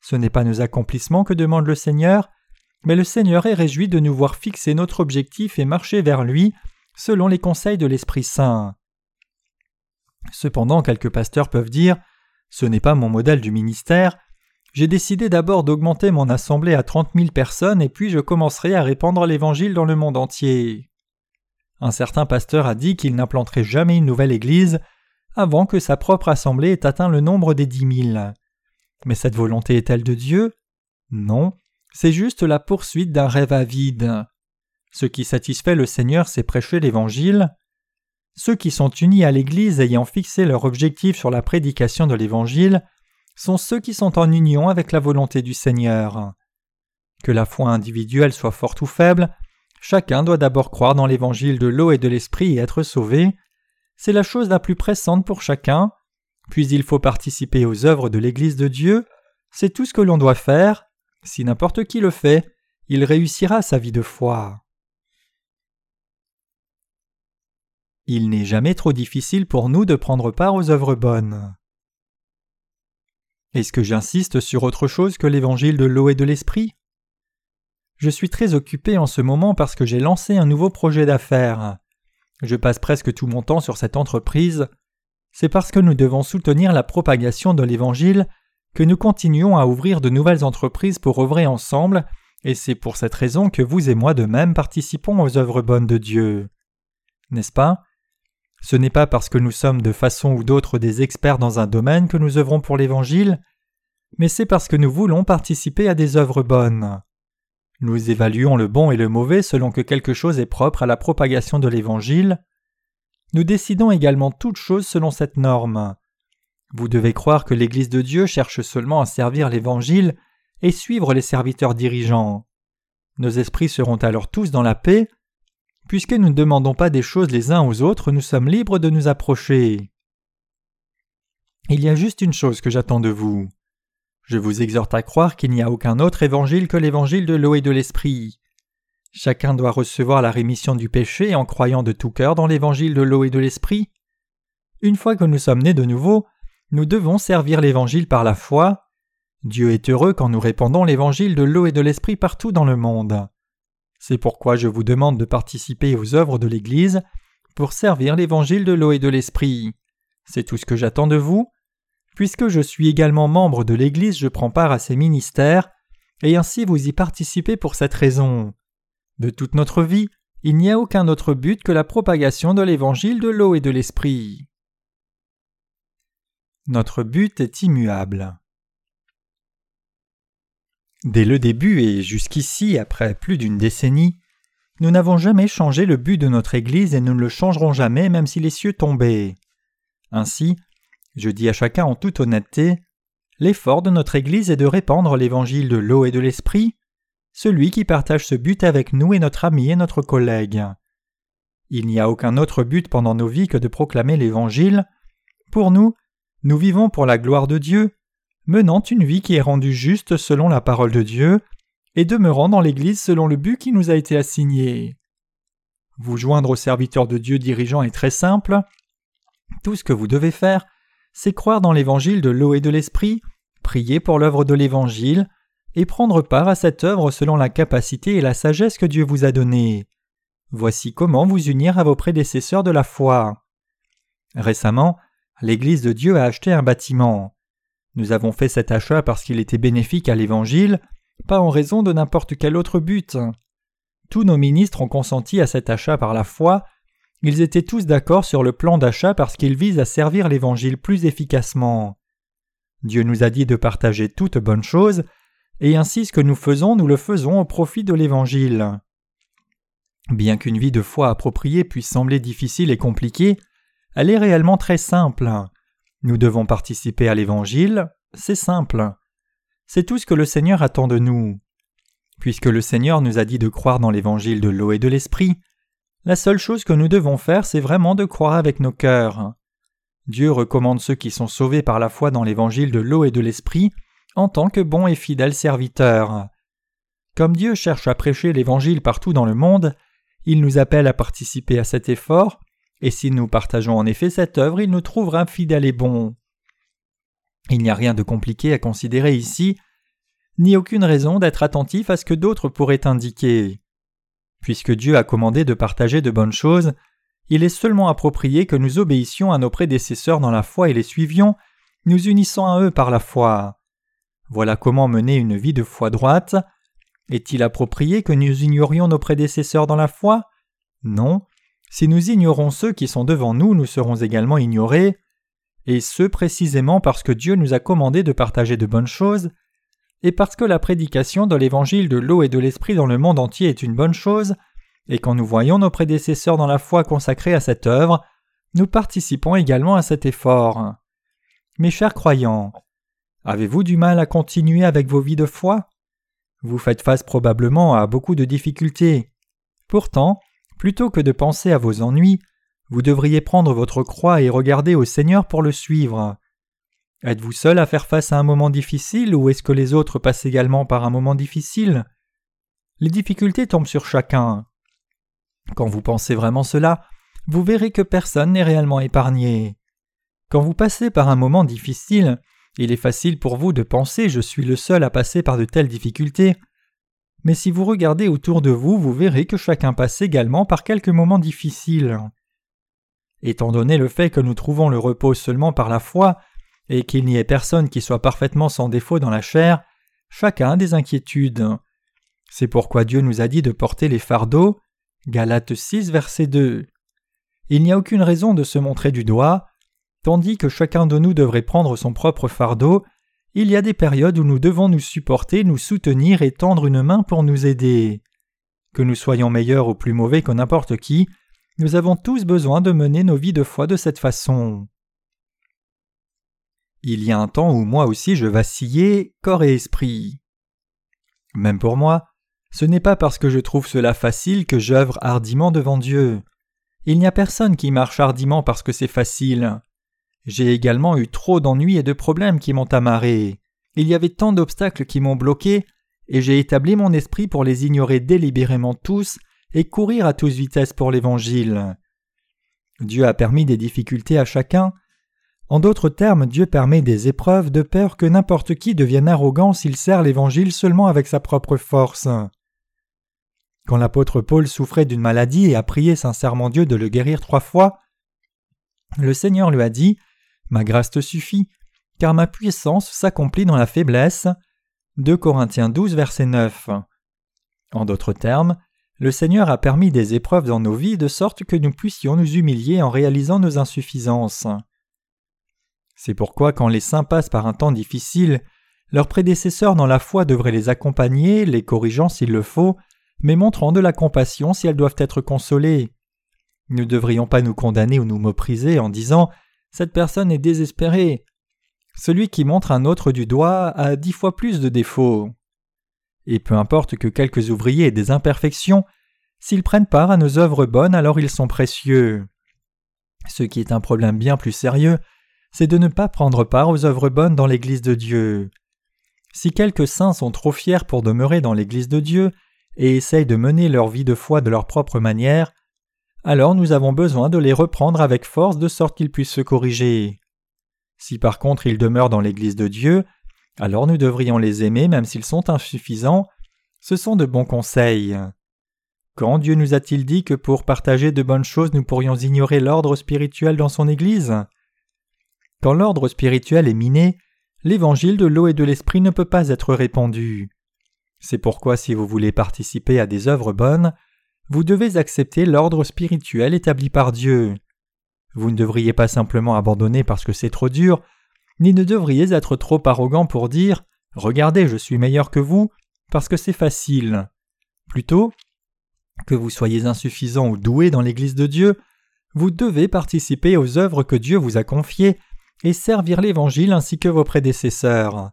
S1: Ce n'est pas nos accomplissements que demande le Seigneur, mais le Seigneur est réjoui de nous voir fixer notre objectif et marcher vers lui selon les conseils de l'Esprit Saint. Cependant, quelques pasteurs peuvent dire Ce n'est pas mon modèle du ministère, j'ai décidé d'abord d'augmenter mon assemblée à trente mille personnes et puis je commencerai à répandre l'Évangile dans le monde entier. Un certain pasteur a dit qu'il n'implanterait jamais une nouvelle Église avant que sa propre assemblée ait atteint le nombre des dix mille. Mais cette volonté est-elle de Dieu? Non, c'est juste la poursuite d'un rêve avide. Ce qui satisfait le Seigneur, c'est prêcher l'Évangile. Ceux qui sont unis à l'Église ayant fixé leur objectif sur la prédication de l'Évangile sont ceux qui sont en union avec la volonté du Seigneur. Que la foi individuelle soit forte ou faible, chacun doit d'abord croire dans l'évangile de l'eau et de l'esprit et être sauvé. C'est la chose la plus pressante pour chacun. Puis il faut participer aux œuvres de l'Église de Dieu. C'est tout ce que l'on doit faire. Si n'importe qui le fait, il réussira sa vie de foi. Il n'est jamais trop difficile pour nous de prendre part aux œuvres bonnes. Est-ce que j'insiste sur autre chose que l'évangile de l'eau et de l'esprit? Je suis très occupé en ce moment parce que j'ai lancé un nouveau projet d'affaires. Je passe presque tout mon temps sur cette entreprise. C'est parce que nous devons soutenir la propagation de l'évangile que nous continuons à ouvrir de nouvelles entreprises pour œuvrer ensemble, et c'est pour cette raison que vous et moi de même participons aux œuvres bonnes de Dieu. N'est-ce pas? Ce n'est pas parce que nous sommes de façon ou d'autre des experts dans un domaine que nous œuvrons pour l'Évangile, mais c'est parce que nous voulons participer à des œuvres bonnes. Nous évaluons le bon et le mauvais selon que quelque chose est propre à la propagation de l'Évangile. Nous décidons également toutes choses selon cette norme. Vous devez croire que l'Église de Dieu cherche seulement à servir l'Évangile et suivre les serviteurs dirigeants. Nos esprits seront alors tous dans la paix, Puisque nous ne demandons pas des choses les uns aux autres, nous sommes libres de nous approcher. Il y a juste une chose que j'attends de vous. Je vous exhorte à croire qu'il n'y a aucun autre évangile que l'évangile de l'eau et de l'esprit. Chacun doit recevoir la rémission du péché en croyant de tout cœur dans l'évangile de l'eau et de l'esprit. Une fois que nous sommes nés de nouveau, nous devons servir l'évangile par la foi. Dieu est heureux quand nous répandons l'évangile de l'eau et de l'esprit partout dans le monde. C'est pourquoi je vous demande de participer aux œuvres de l'Église pour servir l'évangile de l'eau et de l'esprit. C'est tout ce que j'attends de vous. Puisque je suis également membre de l'Église, je prends part à ces ministères, et ainsi vous y participez pour cette raison. De toute notre vie, il n'y a aucun autre but que la propagation de l'évangile de l'eau et de l'esprit. Notre but est immuable. Dès le début et jusqu'ici, après plus d'une décennie, nous n'avons jamais changé le but de notre Église et nous ne le changerons jamais même si les cieux tombaient. Ainsi, je dis à chacun en toute honnêteté, l'effort de notre Église est de répandre l'évangile de l'eau et de l'esprit. Celui qui partage ce but avec nous est notre ami et notre collègue. Il n'y a aucun autre but pendant nos vies que de proclamer l'Évangile. Pour nous, nous vivons pour la gloire de Dieu, menant une vie qui est rendue juste selon la parole de Dieu, et demeurant dans l'Église selon le but qui nous a été assigné. Vous joindre aux serviteurs de Dieu dirigeants est très simple. Tout ce que vous devez faire, c'est croire dans l'évangile de l'eau et de l'esprit, prier pour l'œuvre de l'évangile, et prendre part à cette œuvre selon la capacité et la sagesse que Dieu vous a donnée. Voici comment vous unir à vos prédécesseurs de la foi. Récemment, l'Église de Dieu a acheté un bâtiment. Nous avons fait cet achat parce qu'il était bénéfique à l'Évangile, pas en raison de n'importe quel autre but. Tous nos ministres ont consenti à cet achat par la foi, ils étaient tous d'accord sur le plan d'achat parce qu'il vise à servir l'Évangile plus efficacement. Dieu nous a dit de partager toutes bonnes choses, et ainsi ce que nous faisons, nous le faisons au profit de l'Évangile. Bien qu'une vie de foi appropriée puisse sembler difficile et compliquée, elle est réellement très simple. Nous devons participer à l'Évangile, c'est simple. C'est tout ce que le Seigneur attend de nous. Puisque le Seigneur nous a dit de croire dans l'Évangile de l'eau et de l'Esprit, la seule chose que nous devons faire, c'est vraiment de croire avec nos cœurs. Dieu recommande ceux qui sont sauvés par la foi dans l'Évangile de l'eau et de l'Esprit en tant que bons et fidèles serviteurs. Comme Dieu cherche à prêcher l'Évangile partout dans le monde, il nous appelle à participer à cet effort et si nous partageons en effet cette œuvre, il nous trouvera fidèles et bons. Il n'y a rien de compliqué à considérer ici, ni aucune raison d'être attentif à ce que d'autres pourraient indiquer. Puisque Dieu a commandé de partager de bonnes choses, il est seulement approprié que nous obéissions à nos prédécesseurs dans la foi et les suivions, nous unissant à eux par la foi. Voilà comment mener une vie de foi droite. Est-il approprié que nous ignorions nos prédécesseurs dans la foi? Non, si nous ignorons ceux qui sont devant nous, nous serons également ignorés, et ce précisément parce que Dieu nous a commandé de partager de bonnes choses, et parce que la prédication de l'évangile de l'eau et de l'esprit dans le monde entier est une bonne chose, et quand nous voyons nos prédécesseurs dans la foi consacrés à cette œuvre, nous participons également à cet effort. Mes chers croyants, avez-vous du mal à continuer avec vos vies de foi? Vous faites face probablement à beaucoup de difficultés. Pourtant, Plutôt que de penser à vos ennuis, vous devriez prendre votre croix et regarder au Seigneur pour le suivre. Êtes-vous seul à faire face à un moment difficile ou est-ce que les autres passent également par un moment difficile? Les difficultés tombent sur chacun. Quand vous pensez vraiment cela, vous verrez que personne n'est réellement épargné. Quand vous passez par un moment difficile, il est facile pour vous de penser je suis le seul à passer par de telles difficultés. Mais si vous regardez autour de vous, vous verrez que chacun passe également par quelques moments difficiles. Étant donné le fait que nous trouvons le repos seulement par la foi, et qu'il n'y ait personne qui soit parfaitement sans défaut dans la chair, chacun a des inquiétudes. C'est pourquoi Dieu nous a dit de porter les fardeaux. Galates 6, verset 2. Il n'y a aucune raison de se montrer du doigt. Tandis que chacun de nous devrait prendre son propre fardeau, il y a des périodes où nous devons nous supporter, nous soutenir et tendre une main pour nous aider. Que nous soyons meilleurs ou plus mauvais que n'importe qui, nous avons tous besoin de mener nos vies de foi de cette façon. Il y a un temps où moi aussi je vacillais, corps et esprit. Même pour moi, ce n'est pas parce que je trouve cela facile que j'œuvre hardiment devant Dieu. Il n'y a personne qui marche hardiment parce que c'est facile. J'ai également eu trop d'ennuis et de problèmes qui m'ont amarré. Il y avait tant d'obstacles qui m'ont bloqué, et j'ai établi mon esprit pour les ignorer délibérément tous et courir à toute vitesse pour l'Évangile. Dieu a permis des difficultés à chacun, en d'autres termes, Dieu permet des épreuves de peur que n'importe qui devienne arrogant s'il sert l'Évangile seulement avec sa propre force. Quand l'apôtre Paul souffrait d'une maladie et a prié sincèrement Dieu de le guérir trois fois, le Seigneur lui a dit Ma grâce te suffit, car ma puissance s'accomplit dans la faiblesse. 2 Corinthiens 12, verset 9. En d'autres termes, le Seigneur a permis des épreuves dans nos vies de sorte que nous puissions nous humilier en réalisant nos insuffisances. C'est pourquoi quand les saints passent par un temps difficile, leurs prédécesseurs dans la foi devraient les accompagner, les corrigeant s'il le faut, mais montrant de la compassion si elles doivent être consolées. Nous ne devrions pas nous condamner ou nous mépriser en disant Cette personne est désespérée. Celui qui montre un autre du doigt a dix fois plus de défauts. Et peu importe que quelques ouvriers aient des imperfections, s'ils prennent part à nos œuvres bonnes, alors ils sont précieux. Ce qui est un problème bien plus sérieux, c'est de ne pas prendre part aux œuvres bonnes dans l'Église de Dieu. Si quelques saints sont trop fiers pour demeurer dans l'Église de Dieu et essayent de mener leur vie de foi de leur propre manière, alors nous avons besoin de les reprendre avec force de sorte qu'ils puissent se corriger. Si par contre ils demeurent dans l'Église de Dieu, alors nous devrions les aimer même s'ils sont insuffisants, ce sont de bons conseils. Quand Dieu nous a-t-il dit que pour partager de bonnes choses nous pourrions ignorer l'ordre spirituel dans son Église? Quand l'ordre spirituel est miné, l'évangile de l'eau et de l'esprit ne peut pas être répandu. C'est pourquoi si vous voulez participer à des œuvres bonnes, vous devez accepter l'ordre spirituel établi par Dieu. Vous ne devriez pas simplement abandonner parce que c'est trop dur, ni ne devriez être trop arrogant pour dire Regardez, je suis meilleur que vous, parce que c'est facile. Plutôt, que vous soyez insuffisant ou doué dans l'Église de Dieu, vous devez participer aux œuvres que Dieu vous a confiées et servir l'Évangile ainsi que vos prédécesseurs.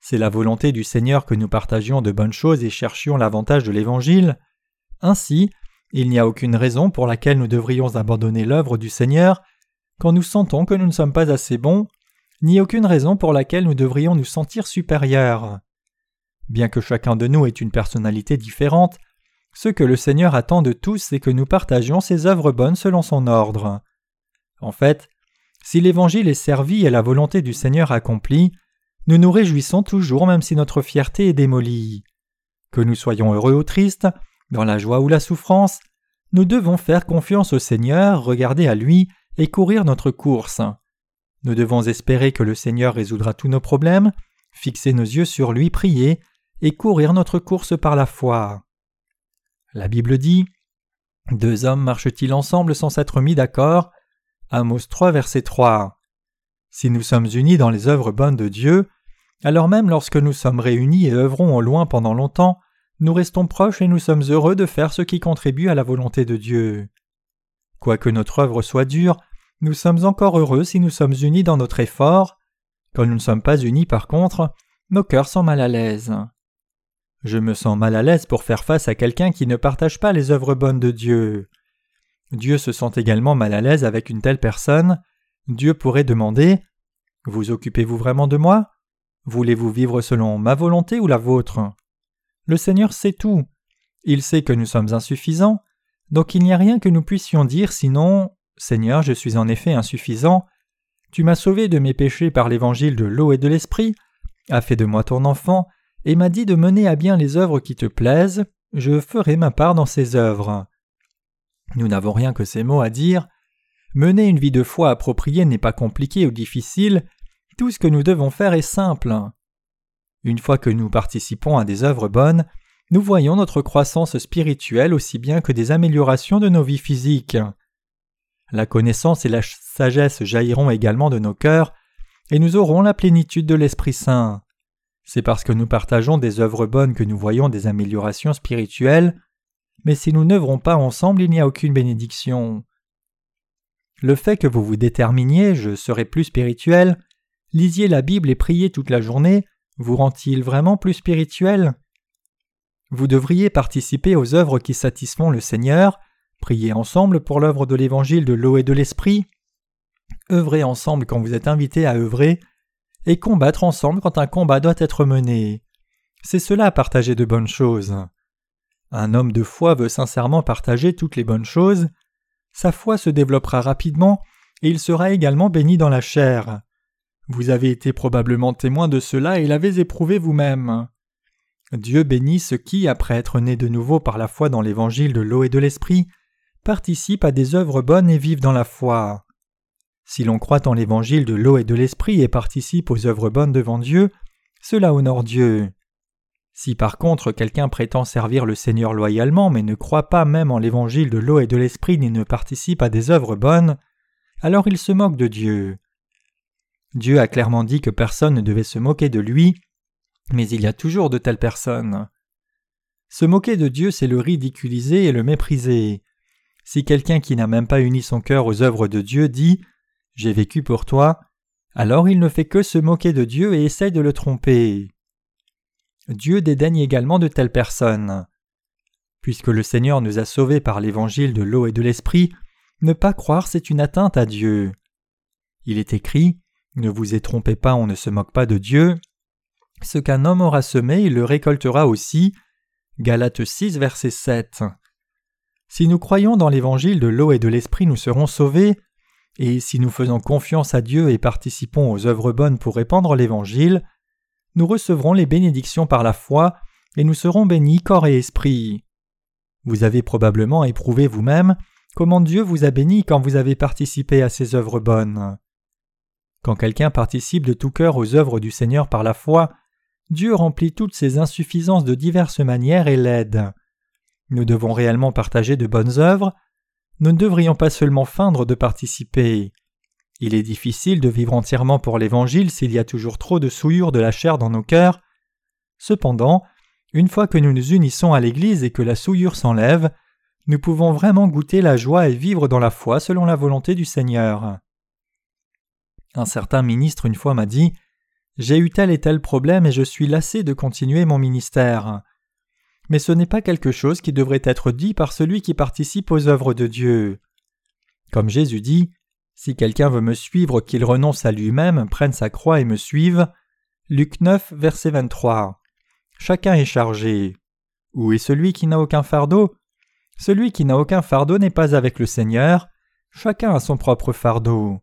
S1: C'est la volonté du Seigneur que nous partagions de bonnes choses et cherchions l'avantage de l'Évangile. Ainsi, il n'y a aucune raison pour laquelle nous devrions abandonner l'œuvre du Seigneur quand nous sentons que nous ne sommes pas assez bons, ni aucune raison pour laquelle nous devrions nous sentir supérieurs. Bien que chacun de nous ait une personnalité différente, ce que le Seigneur attend de tous, c'est que nous partagions ses œuvres bonnes selon son ordre. En fait, si l'Évangile est servi et la volonté du Seigneur accomplie, nous nous réjouissons toujours même si notre fierté est démolie. Que nous soyons heureux ou tristes, dans la joie ou la souffrance, nous devons faire confiance au Seigneur, regarder à lui et courir notre course. Nous devons espérer que le Seigneur résoudra tous nos problèmes, fixer nos yeux sur lui, prier et courir notre course par la foi. La Bible dit Deux hommes marchent-ils ensemble sans s'être mis d'accord Amos 3, verset 3. Si nous sommes unis dans les œuvres bonnes de Dieu, alors même lorsque nous sommes réunis et œuvrons au loin pendant longtemps, nous restons proches et nous sommes heureux de faire ce qui contribue à la volonté de Dieu. Quoique notre œuvre soit dure, nous sommes encore heureux si nous sommes unis dans notre effort. Quand nous ne sommes pas unis, par contre, nos cœurs sont mal à l'aise. Je me sens mal à l'aise pour faire face à quelqu'un qui ne partage pas les œuvres bonnes de Dieu. Dieu se sent également mal à l'aise avec une telle personne, Dieu pourrait demander Vous occupez-vous vraiment de moi? Voulez-vous vivre selon ma volonté ou la vôtre? Le Seigneur sait tout. Il sait que nous sommes insuffisants. Donc il n'y a rien que nous puissions dire sinon Seigneur, je suis en effet insuffisant, tu m'as sauvé de mes péchés par l'évangile de l'eau et de l'esprit, as fait de moi ton enfant, et m'as dit de mener à bien les œuvres qui te plaisent, je ferai ma part dans ces œuvres. Nous n'avons rien que ces mots à dire. Mener une vie de foi appropriée n'est pas compliqué ou difficile, tout ce que nous devons faire est simple. Une fois que nous participons à des œuvres bonnes, nous voyons notre croissance spirituelle aussi bien que des améliorations de nos vies physiques. La connaissance et la sagesse jailliront également de nos cœurs, et nous aurons la plénitude de l'Esprit Saint. C'est parce que nous partageons des œuvres bonnes que nous voyons des améliorations spirituelles, mais si nous n'œuvrons pas ensemble, il n'y a aucune bénédiction. Le fait que vous vous déterminiez je serai plus spirituel, lisiez la Bible et priez toute la journée, vous rend-il vraiment plus spirituel? Vous devriez participer aux œuvres qui satisfont le Seigneur, prier ensemble pour l'œuvre de l'évangile de l'eau et de l'esprit, œuvrer ensemble quand vous êtes invité à œuvrer, et combattre ensemble quand un combat doit être mené. C'est cela partager de bonnes choses. Un homme de foi veut sincèrement partager toutes les bonnes choses, sa foi se développera rapidement et il sera également béni dans la chair. Vous avez été probablement témoin de cela et l'avez éprouvé vous-même. Dieu bénit ceux qui, après être nés de nouveau par la foi dans l'évangile de l'eau et de l'esprit, participent à des œuvres bonnes et vivent dans la foi. Si l'on croit en l'évangile de l'eau et de l'esprit et participe aux œuvres bonnes devant Dieu, cela honore Dieu. Si par contre quelqu'un prétend servir le Seigneur loyalement mais ne croit pas même en l'évangile de l'eau et de l'esprit ni ne participe à des œuvres bonnes, alors il se moque de Dieu. Dieu a clairement dit que personne ne devait se moquer de lui, mais il y a toujours de telles personnes. Se moquer de Dieu, c'est le ridiculiser et le mépriser. Si quelqu'un qui n'a même pas uni son cœur aux œuvres de Dieu dit j'ai vécu pour toi, alors il ne fait que se moquer de Dieu et essaye de le tromper. Dieu dédaigne également de telles personnes. Puisque le Seigneur nous a sauvés par l'évangile de l'eau et de l'esprit, ne pas croire c'est une atteinte à Dieu. Il est écrit Ne vous y trompez pas, on ne se moque pas de Dieu. Ce qu'un homme aura semé, il le récoltera aussi. Galates 6, verset 7. Si nous croyons dans l'évangile de l'eau et de l'esprit, nous serons sauvés, et si nous faisons confiance à Dieu et participons aux œuvres bonnes pour répandre l'Évangile, nous recevrons les bénédictions par la foi, et nous serons bénis corps et esprit. Vous avez probablement éprouvé vous-même comment Dieu vous a béni quand vous avez participé à ces œuvres bonnes. Quand quelqu'un participe de tout cœur aux œuvres du Seigneur par la foi, Dieu remplit toutes ses insuffisances de diverses manières et l'aide. Nous devons réellement partager de bonnes œuvres, nous ne devrions pas seulement feindre de participer. Il est difficile de vivre entièrement pour l'Évangile s'il y a toujours trop de souillure de la chair dans nos cœurs. Cependant, une fois que nous nous unissons à l'Église et que la souillure s'enlève, nous pouvons vraiment goûter la joie et vivre dans la foi selon la volonté du Seigneur. Un certain ministre une fois m'a dit J'ai eu tel et tel problème et je suis lassé de continuer mon ministère mais ce n'est pas quelque chose qui devrait être dit par celui qui participe aux œuvres de Dieu. Comme Jésus dit, si quelqu'un veut me suivre, qu'il renonce à lui-même, prenne sa croix et me suive. Luc 9, verset 23. Chacun est chargé. Où est celui qui n'a aucun fardeau? Celui qui n'a aucun fardeau n'est pas avec le Seigneur. Chacun a son propre fardeau.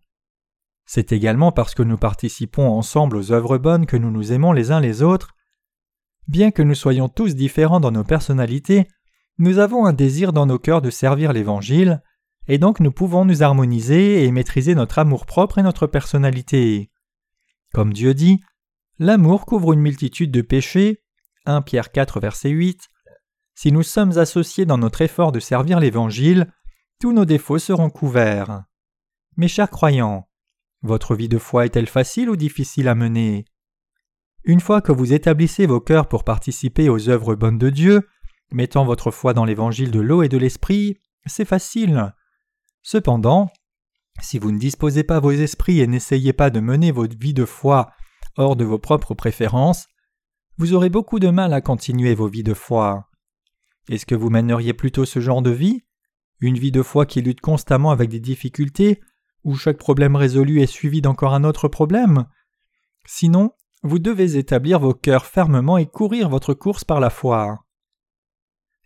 S1: C'est également parce que nous participons ensemble aux œuvres bonnes que nous nous aimons les uns les autres, Bien que nous soyons tous différents dans nos personnalités, nous avons un désir dans nos cœurs de servir l'Évangile, et donc nous pouvons nous harmoniser et maîtriser notre amour-propre et notre personnalité. Comme Dieu dit, l'amour couvre une multitude de péchés. 1 Pierre 4 verset 8. Si nous sommes associés dans notre effort de servir l'Évangile, tous nos défauts seront couverts. Mes chers croyants, votre vie de foi est-elle facile ou difficile à mener? Une fois que vous établissez vos cœurs pour participer aux œuvres bonnes de Dieu, mettant votre foi dans l'évangile de l'eau et de l'esprit, c'est facile. Cependant, si vous ne disposez pas vos esprits et n'essayez pas de mener votre vie de foi hors de vos propres préférences, vous aurez beaucoup de mal à continuer vos vies de foi. Est-ce que vous mèneriez plutôt ce genre de vie? Une vie de foi qui lutte constamment avec des difficultés, où chaque problème résolu est suivi d'encore un autre problème Sinon, vous devez établir vos cœurs fermement et courir votre course par la foi.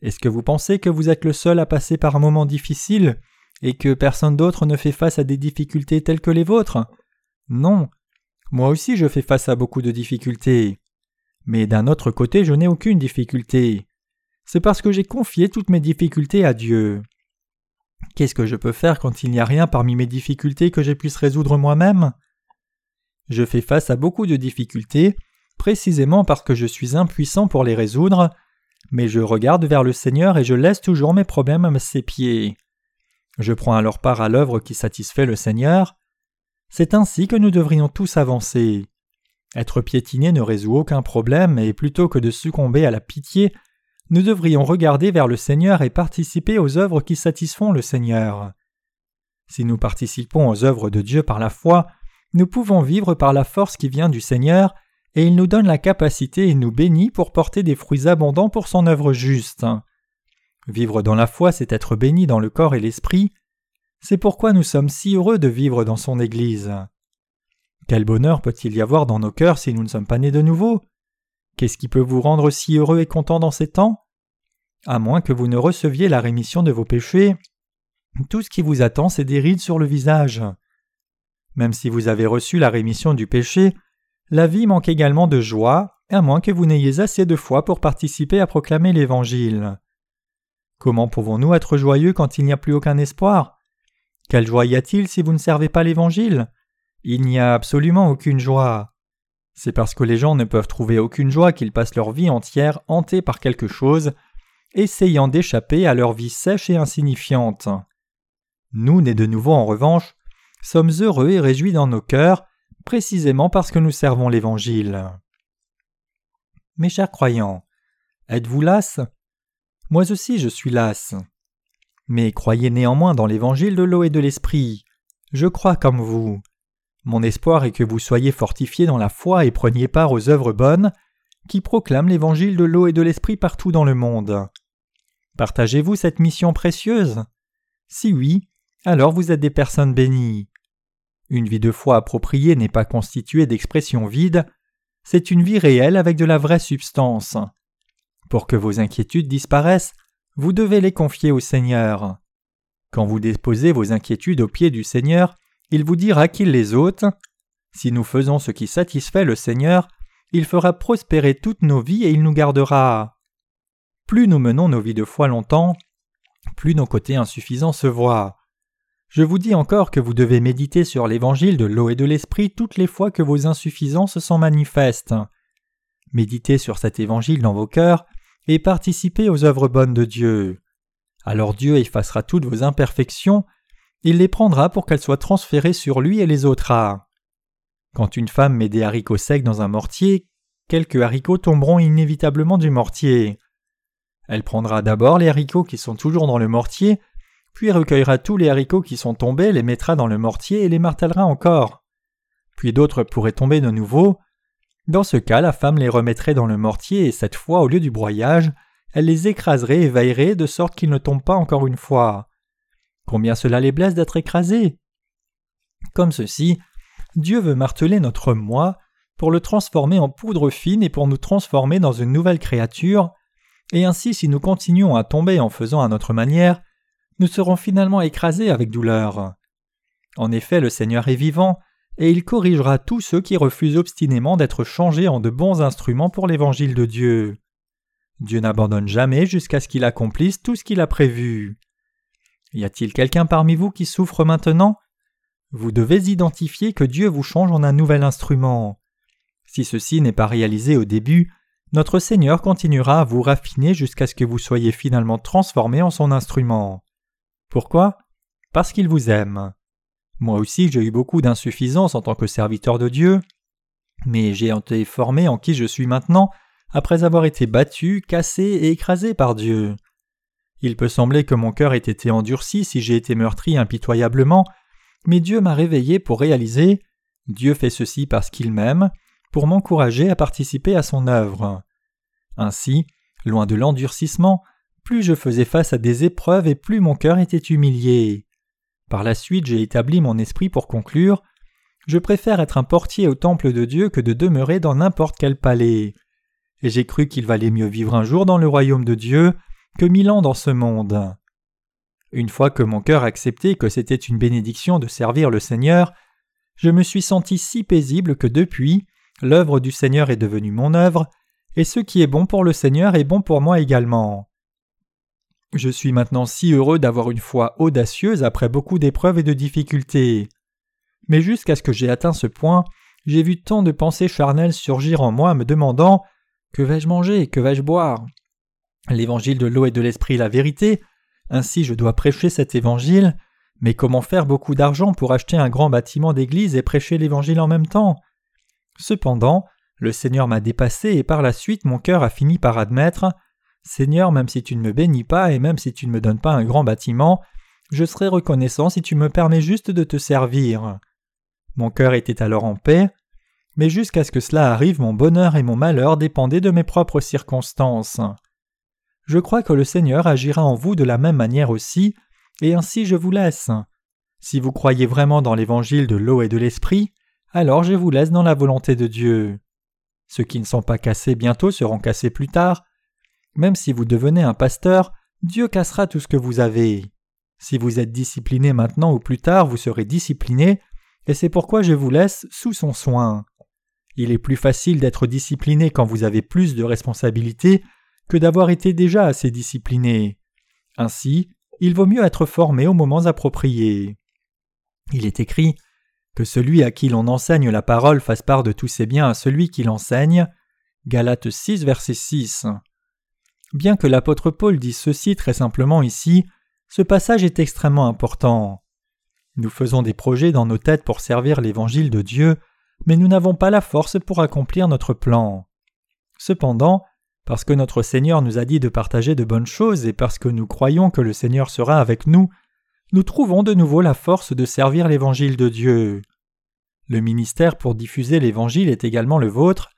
S1: Est-ce que vous pensez que vous êtes le seul à passer par un moment difficile et que personne d'autre ne fait face à des difficultés telles que les vôtres? Non. Moi aussi je fais face à beaucoup de difficultés. Mais d'un autre côté je n'ai aucune difficulté. C'est parce que j'ai confié toutes mes difficultés à Dieu. Qu'est-ce que je peux faire quand il n'y a rien parmi mes difficultés que je puisse résoudre moi-même? Je fais face à beaucoup de difficultés, précisément parce que je suis impuissant pour les résoudre, mais je regarde vers le Seigneur et je laisse toujours mes problèmes à ses pieds. Je prends alors part à l'œuvre qui satisfait le Seigneur. C'est ainsi que nous devrions tous avancer. Être piétiné ne résout aucun problème, et plutôt que de succomber à la pitié, nous devrions regarder vers le Seigneur et participer aux œuvres qui satisfont le Seigneur. Si nous participons aux œuvres de Dieu par la foi, nous pouvons vivre par la force qui vient du Seigneur, et il nous donne la capacité et nous bénit pour porter des fruits abondants pour son œuvre juste. Vivre dans la foi, c'est être béni dans le corps et l'esprit. C'est pourquoi nous sommes si heureux de vivre dans son Église. Quel bonheur peut-il y avoir dans nos cœurs si nous ne sommes pas nés de nouveau? Qu'est-ce qui peut vous rendre si heureux et content dans ces temps? À moins que vous ne receviez la rémission de vos péchés, tout ce qui vous attend, c'est des rides sur le visage. Même si vous avez reçu la rémission du péché, la vie manque également de joie, à moins que vous n'ayez assez de foi pour participer à proclamer l'Évangile. Comment pouvons-nous être joyeux quand il n'y a plus aucun espoir? Quelle joie y a-t-il si vous ne servez pas l'Évangile? Il n'y a absolument aucune joie. C'est parce que les gens ne peuvent trouver aucune joie qu'ils passent leur vie entière hantés par quelque chose, essayant d'échapper à leur vie sèche et insignifiante. Nous, nés de nouveau en revanche, sommes heureux et réjouis dans nos cœurs, précisément parce que nous servons l'Évangile. Mes chers croyants, êtes-vous las? Moi aussi je suis las. Mais croyez néanmoins dans l'Évangile de l'eau et de l'Esprit. Je crois comme vous. Mon espoir est que vous soyez fortifiés dans la foi et preniez part aux œuvres bonnes qui proclament l'Évangile de l'eau et de l'Esprit partout dans le monde. Partagez-vous cette mission précieuse? Si oui, alors vous êtes des personnes bénies. Une vie de foi appropriée n'est pas constituée d'expressions vides, c'est une vie réelle avec de la vraie substance. Pour que vos inquiétudes disparaissent, vous devez les confier au Seigneur. Quand vous déposez vos inquiétudes aux pieds du Seigneur, il vous dira qu'il les ôte. Si nous faisons ce qui satisfait le Seigneur, il fera prospérer toutes nos vies et il nous gardera. Plus nous menons nos vies de foi longtemps, plus nos côtés insuffisants se voient. Je vous dis encore que vous devez méditer sur l'évangile de l'eau et de l'esprit toutes les fois que vos insuffisances sont manifestes. Méditez sur cet évangile dans vos cœurs et participez aux œuvres bonnes de Dieu. Alors Dieu effacera toutes vos imperfections, il les prendra pour qu'elles soient transférées sur lui et les ôtera. Quand une femme met des haricots secs dans un mortier, quelques haricots tomberont inévitablement du mortier. Elle prendra d'abord les haricots qui sont toujours dans le mortier puis recueillera tous les haricots qui sont tombés, les mettra dans le mortier et les martèlera encore. Puis d'autres pourraient tomber de nouveau. Dans ce cas, la femme les remettrait dans le mortier et cette fois, au lieu du broyage, elle les écraserait et veillerait de sorte qu'ils ne tombent pas encore une fois. Combien cela les blesse d'être écrasés Comme ceci, Dieu veut marteler notre moi pour le transformer en poudre fine et pour nous transformer dans une nouvelle créature, et ainsi si nous continuons à tomber en faisant à notre manière, nous serons finalement écrasés avec douleur. En effet, le Seigneur est vivant, et il corrigera tous ceux qui refusent obstinément d'être changés en de bons instruments pour l'évangile de Dieu. Dieu n'abandonne jamais jusqu'à ce qu'il accomplisse tout ce qu'il a prévu. Y a-t-il quelqu'un parmi vous qui souffre maintenant? Vous devez identifier que Dieu vous change en un nouvel instrument. Si ceci n'est pas réalisé au début, notre Seigneur continuera à vous raffiner jusqu'à ce que vous soyez finalement transformé en son instrument. Pourquoi? Parce qu'il vous aime. Moi aussi j'ai eu beaucoup d'insuffisance en tant que serviteur de Dieu, mais j'ai été formé en qui je suis maintenant après avoir été battu, cassé et écrasé par Dieu. Il peut sembler que mon cœur ait été endurci si j'ai été meurtri impitoyablement, mais Dieu m'a réveillé pour réaliser Dieu fait ceci parce qu'il m'aime, pour m'encourager à participer à son œuvre. Ainsi, loin de l'endurcissement, plus je faisais face à des épreuves et plus mon cœur était humilié. Par la suite j'ai établi mon esprit pour conclure Je préfère être un portier au temple de Dieu que de demeurer dans n'importe quel palais. Et j'ai cru qu'il valait mieux vivre un jour dans le royaume de Dieu que mille ans dans ce monde. Une fois que mon cœur accepté que c'était une bénédiction de servir le Seigneur, je me suis senti si paisible que depuis, l'œuvre du Seigneur est devenue mon œuvre, et ce qui est bon pour le Seigneur est bon pour moi également. Je suis maintenant si heureux d'avoir une foi audacieuse après beaucoup d'épreuves et de difficultés. Mais jusqu'à ce que j'ai atteint ce point, j'ai vu tant de pensées charnelles surgir en moi me demandant Que vais-je manger Que vais-je boire? L'évangile de l'eau et de l'esprit la vérité, ainsi je dois prêcher cet évangile, mais comment faire beaucoup d'argent pour acheter un grand bâtiment d'église et prêcher l'évangile en même temps? Cependant, le Seigneur m'a dépassé et par la suite mon cœur a fini par admettre Seigneur, même si tu ne me bénis pas et même si tu ne me donnes pas un grand bâtiment, je serai reconnaissant si tu me permets juste de te servir. Mon cœur était alors en paix, mais jusqu'à ce que cela arrive, mon bonheur et mon malheur dépendaient de mes propres circonstances. Je crois que le Seigneur agira en vous de la même manière aussi, et ainsi je vous laisse. Si vous croyez vraiment dans l'évangile de l'eau et de l'esprit, alors je vous laisse dans la volonté de Dieu. Ceux qui ne sont pas cassés bientôt seront cassés plus tard. Même si vous devenez un pasteur, Dieu cassera tout ce que vous avez. Si vous êtes discipliné maintenant ou plus tard, vous serez discipliné, et c'est pourquoi je vous laisse sous son soin. Il est plus facile d'être discipliné quand vous avez plus de responsabilités d'avoir été déjà assez discipliné. Ainsi, il vaut mieux être formé aux moments appropriés. Il est écrit que celui à qui l'on enseigne la parole fasse part de tous ses biens à celui qui l'enseigne. Galates 6, verset 6. Bien que l'apôtre Paul dise ceci très simplement ici, ce passage est extrêmement important. Nous faisons des projets dans nos têtes pour servir l'évangile de Dieu, mais nous n'avons pas la force pour accomplir notre plan. Cependant, parce que notre Seigneur nous a dit de partager de bonnes choses et parce que nous croyons que le Seigneur sera avec nous, nous trouvons de nouveau la force de servir l'évangile de Dieu. Le ministère pour diffuser l'évangile est également le vôtre.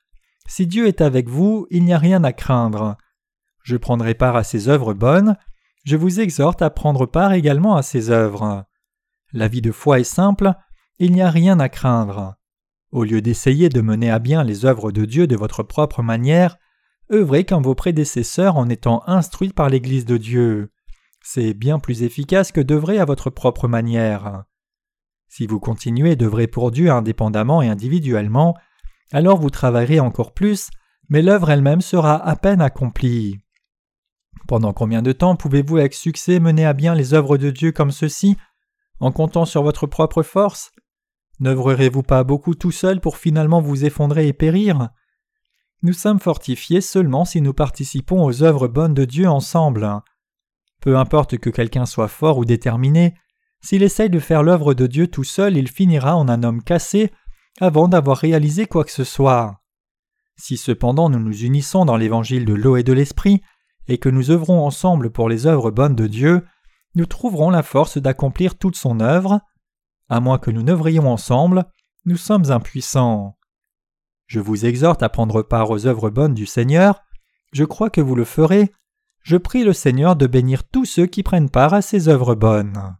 S1: Si Dieu est avec vous, il n'y a rien à craindre. Je prendrai part à ses œuvres bonnes, je vous exhorte à prendre part également à ses œuvres. La vie de foi est simple, il n'y a rien à craindre. Au lieu d'essayer de mener à bien les œuvres de Dieu de votre propre manière, œuvrez comme vos prédécesseurs en étant instruits par l'Église de Dieu. C'est bien plus efficace que d'œuvrer à votre propre manière. Si vous continuez d'œuvrer pour Dieu indépendamment et individuellement, alors vous travaillerez encore plus, mais l'œuvre elle-même sera à peine accomplie. Pendant combien de temps pouvez-vous avec succès mener à bien les œuvres de Dieu comme ceci, en comptant sur votre propre force? N'œuvrerez-vous pas beaucoup tout seul pour finalement vous effondrer et périr? Nous sommes fortifiés seulement si nous participons aux œuvres bonnes de Dieu ensemble. Peu importe que quelqu'un soit fort ou déterminé, s'il essaye de faire l'œuvre de Dieu tout seul, il finira en un homme cassé avant d'avoir réalisé quoi que ce soit. Si cependant nous nous unissons dans l'évangile de l'eau et de l'esprit, et que nous œuvrons ensemble pour les œuvres bonnes de Dieu, nous trouverons la force d'accomplir toute son œuvre, à moins que nous n'œuvrions ensemble, nous sommes impuissants. Je vous exhorte à prendre part aux œuvres bonnes du Seigneur, je crois que vous le ferez, je prie le Seigneur de bénir tous ceux qui prennent part à ces œuvres bonnes.